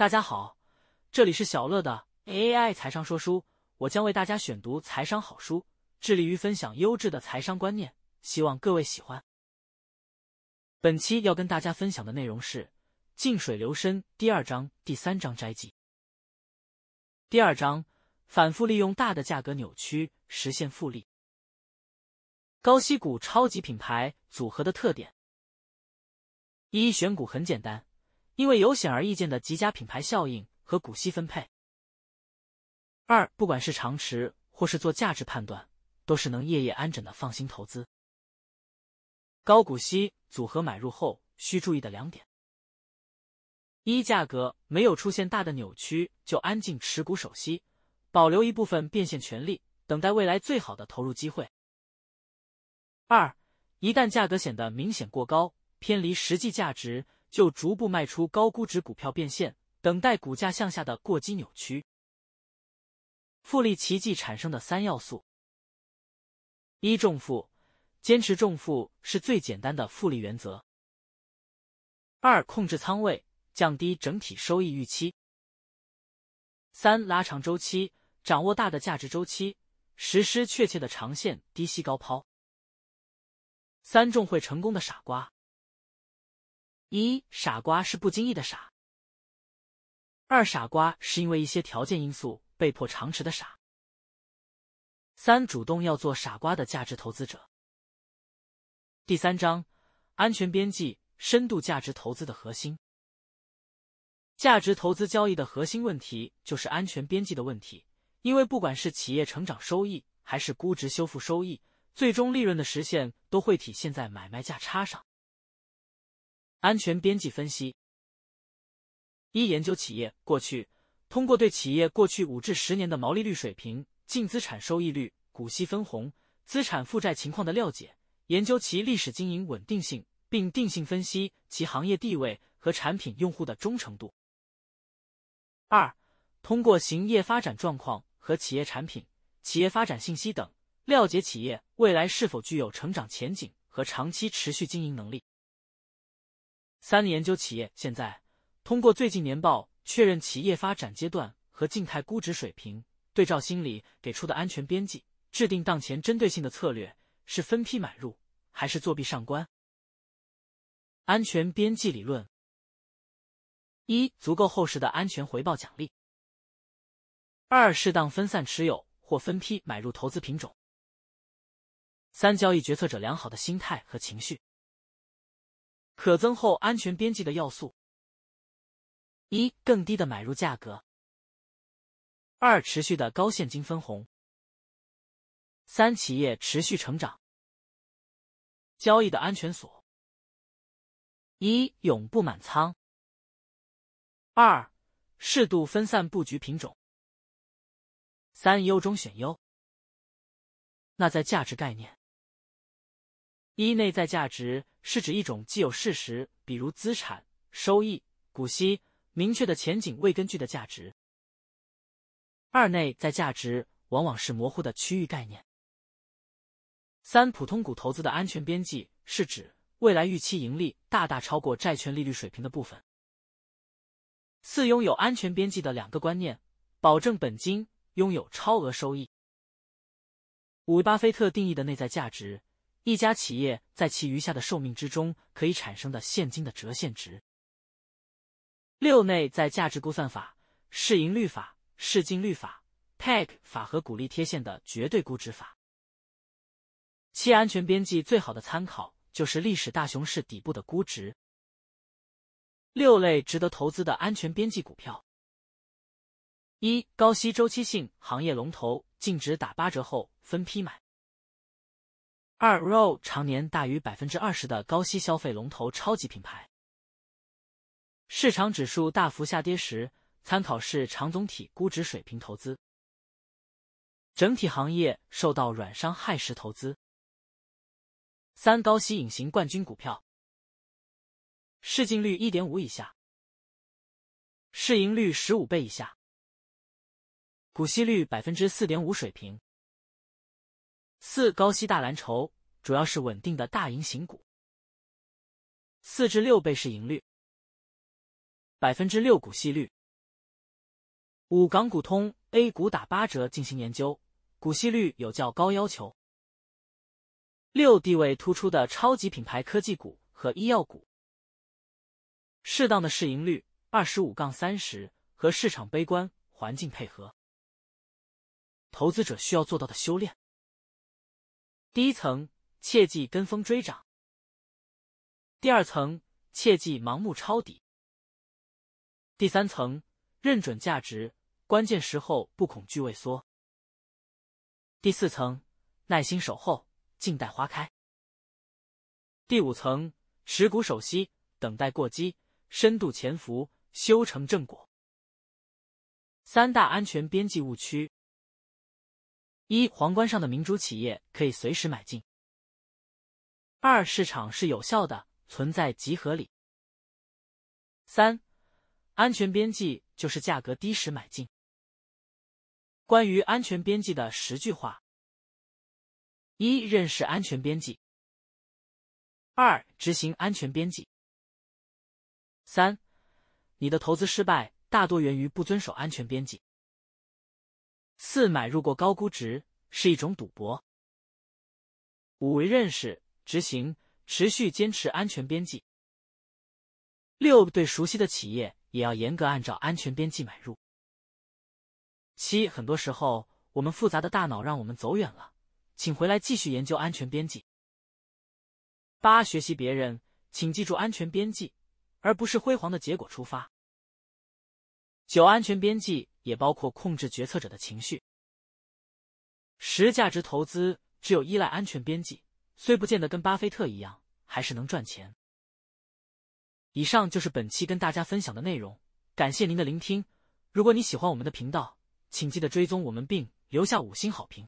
大家好，这里是小乐的 AI 财商说书，我将为大家选读财商好书，致力于分享优质的财商观念，希望各位喜欢。本期要跟大家分享的内容是《静水流深》第二章第三章摘记。第二章反复利用大的价格扭曲实现复利。高息股超级品牌组合的特点：一选股很简单。因为有显而易见的极佳品牌效应和股息分配。二，不管是长持或是做价值判断，都是能夜夜安枕的放心投资。高股息组合买入后需注意的两点：一，价格没有出现大的扭曲，就安静持股守息，保留一部分变现权利，等待未来最好的投入机会。二，一旦价格显得明显过高，偏离实际价值。就逐步卖出高估值股票变现，等待股价向下的过激扭曲。复利奇迹产生的三要素：一重复，坚持重复是最简单的复利原则；二控制仓位，降低整体收益预期；三拉长周期，掌握大的价值周期，实施确切的长线低吸高抛。三重会成功的傻瓜。一傻瓜是不经意的傻，二傻瓜是因为一些条件因素被迫长持的傻，三主动要做傻瓜的价值投资者。第三章，安全边际，深度价值投资的核心。价值投资交易的核心问题就是安全边际的问题，因为不管是企业成长收益还是估值修复收益，最终利润的实现都会体现在买卖价差上。安全边际分析：一、研究企业过去，通过对企业过去五至十年的毛利率水平、净资产收益率、股息分红、资产负债情况的了解，研究其历史经营稳定性，并定性分析其行业地位和产品用户的忠诚度。二、通过行业发展状况和企业产品、企业发展信息等，了解企业未来是否具有成长前景和长期持续经营能力。三、研究企业现在，通过最近年报确认企业发展阶段和静态估值水平，对照心理给出的安全边际，制定当前针对性的策略，是分批买入还是作弊上关？安全边际理论：一、足够厚实的安全回报奖励；二、适当分散持有或分批买入投资品种；三、交易决策者良好的心态和情绪。可增厚安全边际的要素：一、更低的买入价格；二、持续的高现金分红；三、企业持续成长。交易的安全锁：一、永不满仓；二、适度分散布局品种；三、优中选优。那在价值概念。一内在价值是指一种既有事实，比如资产、收益、股息，明确的前景未根据的价值。二内在价值往往是模糊的区域概念。三普通股投资的安全边际是指未来预期盈利大大超过债券利率水平的部分。四拥有安全边际的两个观念：保证本金，拥有超额收益。五巴菲特定义的内在价值。一家企业在其余下的寿命之中可以产生的现金的折现值。六内在价值估算法、市盈率法、市净率法、PEG 法和股利贴现的绝对估值法。七安全边际最好的参考就是历史大熊市底部的估值。六类值得投资的安全边际股票：一、高息周期性行业龙头，净值打八折后分批买。二 ROE 常年大于百分之二十的高息消费龙头超级品牌，市场指数大幅下跌时，参考市场总体估值水平投资；整体行业受到软伤害时投资。三高息隐形冠军股票，市净率一点五以下，市盈率十五倍以下，股息率百分之四点五水平。四高息大蓝筹主要是稳定的大盈型股，四至六倍市盈率，百分之六股息率，五港股通 A 股打八折进行研究，股息率有较高要求。六地位突出的超级品牌科技股和医药股，适当的市盈率二十五杠三十和市场悲观环境配合，投资者需要做到的修炼。第一层，切忌跟风追涨；第二层，切忌盲目抄底；第三层，认准价值，关键时候不恐惧畏缩；第四层，耐心守候，静待花开；第五层，持股守息，等待过激，深度潜伏，修成正果。三大安全边际误区。一皇冠上的明珠企业可以随时买进。二市场是有效的，存在极合理。三安全边际就是价格低时买进。关于安全边际的十句话：一认识安全边际；二执行安全边际；三你的投资失败大多源于不遵守安全边际。四买入过高估值是一种赌博。五为认识、执行、持续坚持安全边际。六对熟悉的企业也要严格按照安全边际买入。七很多时候我们复杂的大脑让我们走远了，请回来继续研究安全边际。八学习别人，请记住安全边际，而不是辉煌的结果出发。九安全边际。也包括控制决策者的情绪。十价值投资只有依赖安全边际，虽不见得跟巴菲特一样，还是能赚钱。以上就是本期跟大家分享的内容，感谢您的聆听。如果你喜欢我们的频道，请记得追踪我们并留下五星好评。